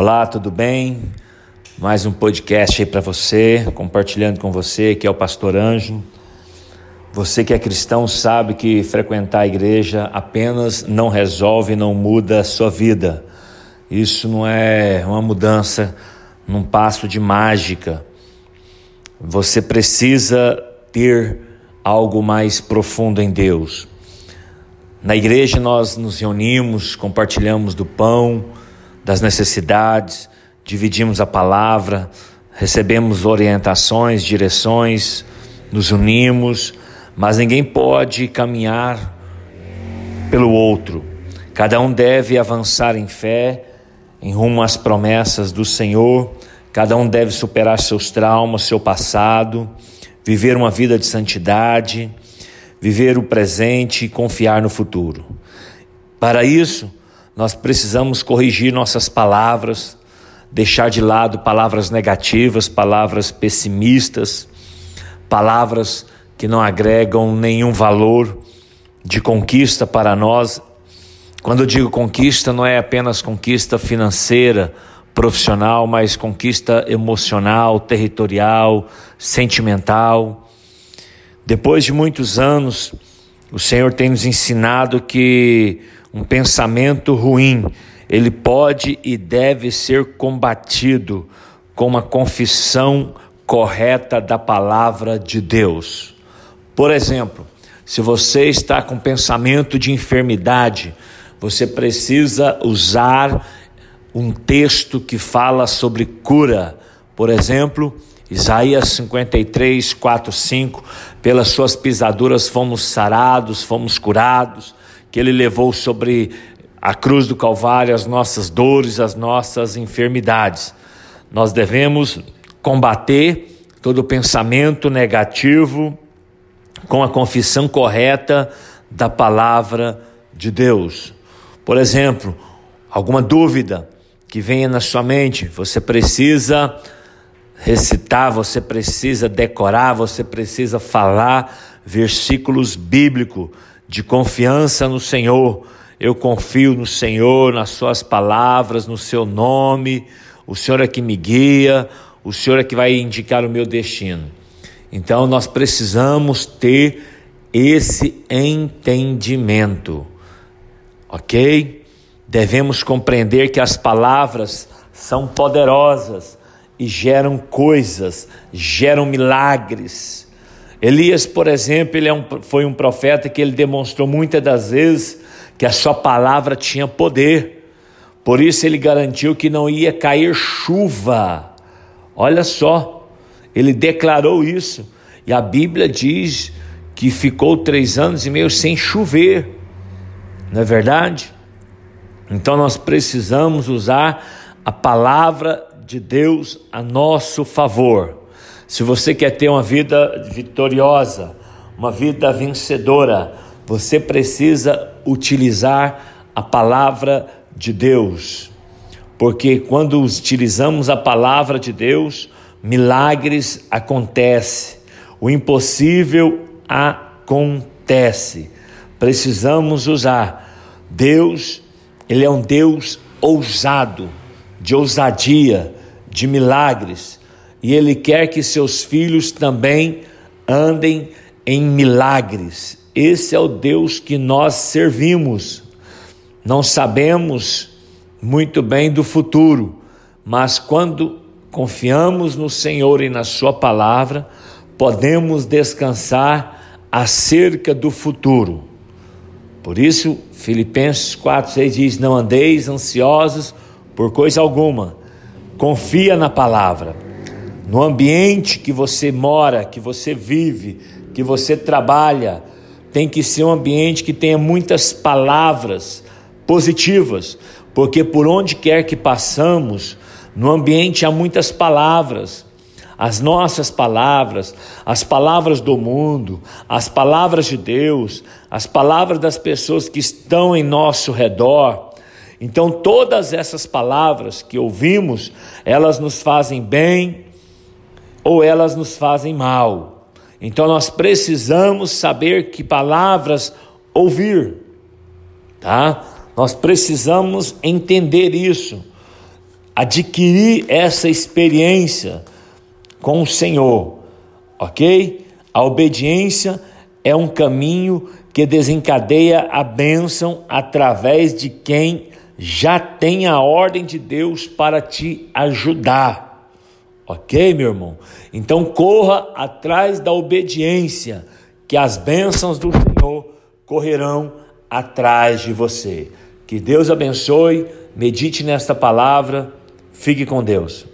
Olá, tudo bem? Mais um podcast aí para você, compartilhando com você, que é o Pastor Anjo. Você que é cristão sabe que frequentar a igreja apenas não resolve, não muda a sua vida. Isso não é uma mudança num passo de mágica. Você precisa ter algo mais profundo em Deus. Na igreja nós nos reunimos, compartilhamos do pão, das necessidades, dividimos a palavra, recebemos orientações, direções, nos unimos, mas ninguém pode caminhar pelo outro. Cada um deve avançar em fé, em rumo às promessas do Senhor, cada um deve superar seus traumas, seu passado, viver uma vida de santidade, viver o presente e confiar no futuro. Para isso, nós precisamos corrigir nossas palavras, deixar de lado palavras negativas, palavras pessimistas, palavras que não agregam nenhum valor de conquista para nós. Quando eu digo conquista, não é apenas conquista financeira, profissional, mas conquista emocional, territorial, sentimental. Depois de muitos anos, o Senhor tem nos ensinado que um pensamento ruim, ele pode e deve ser combatido com uma confissão correta da palavra de Deus. Por exemplo, se você está com pensamento de enfermidade, você precisa usar um texto que fala sobre cura. Por exemplo, Isaías 53, 4, 5. Pelas suas pisaduras fomos sarados, fomos curados que Ele levou sobre a cruz do Calvário as nossas dores, as nossas enfermidades. Nós devemos combater todo pensamento negativo com a confissão correta da palavra de Deus. Por exemplo, alguma dúvida que venha na sua mente, você precisa recitar, você precisa decorar, você precisa falar versículos bíblicos de confiança no Senhor. Eu confio no Senhor, nas Suas palavras, no Seu nome. O Senhor é que me guia, o Senhor é que vai indicar o meu destino. Então nós precisamos ter esse entendimento, ok? Devemos compreender que as palavras são poderosas e geram coisas, geram milagres Elias, por exemplo, ele é um, foi um profeta que ele demonstrou muitas das vezes que a sua palavra tinha poder. Por isso ele garantiu que não ia cair chuva. Olha só, ele declarou isso. E a Bíblia diz que ficou três anos e meio sem chover. Não é verdade? Então nós precisamos usar a palavra de Deus a nosso favor. Se você quer ter uma vida vitoriosa, uma vida vencedora, você precisa utilizar a palavra de Deus. Porque quando utilizamos a palavra de Deus, milagres acontecem. O impossível acontece. Precisamos usar. Deus, ele é um Deus ousado, de ousadia, de milagres e Ele quer que seus filhos também andem em milagres. Esse é o Deus que nós servimos. Não sabemos muito bem do futuro, mas quando confiamos no Senhor e na Sua palavra, podemos descansar acerca do futuro. Por isso, Filipenses 4, 6 diz: Não andeis ansiosos por coisa alguma, confia na palavra no ambiente que você mora, que você vive, que você trabalha, tem que ser um ambiente que tenha muitas palavras positivas, porque por onde quer que passamos, no ambiente há muitas palavras. As nossas palavras, as palavras do mundo, as palavras de Deus, as palavras das pessoas que estão em nosso redor. Então, todas essas palavras que ouvimos, elas nos fazem bem ou elas nos fazem mal. Então nós precisamos saber que palavras ouvir, tá? Nós precisamos entender isso. adquirir essa experiência com o Senhor, ok? A obediência é um caminho que desencadeia a bênção através de quem já tem a ordem de Deus para te ajudar. Ok, meu irmão? Então corra atrás da obediência, que as bênçãos do Senhor correrão atrás de você. Que Deus abençoe, medite nesta palavra, fique com Deus.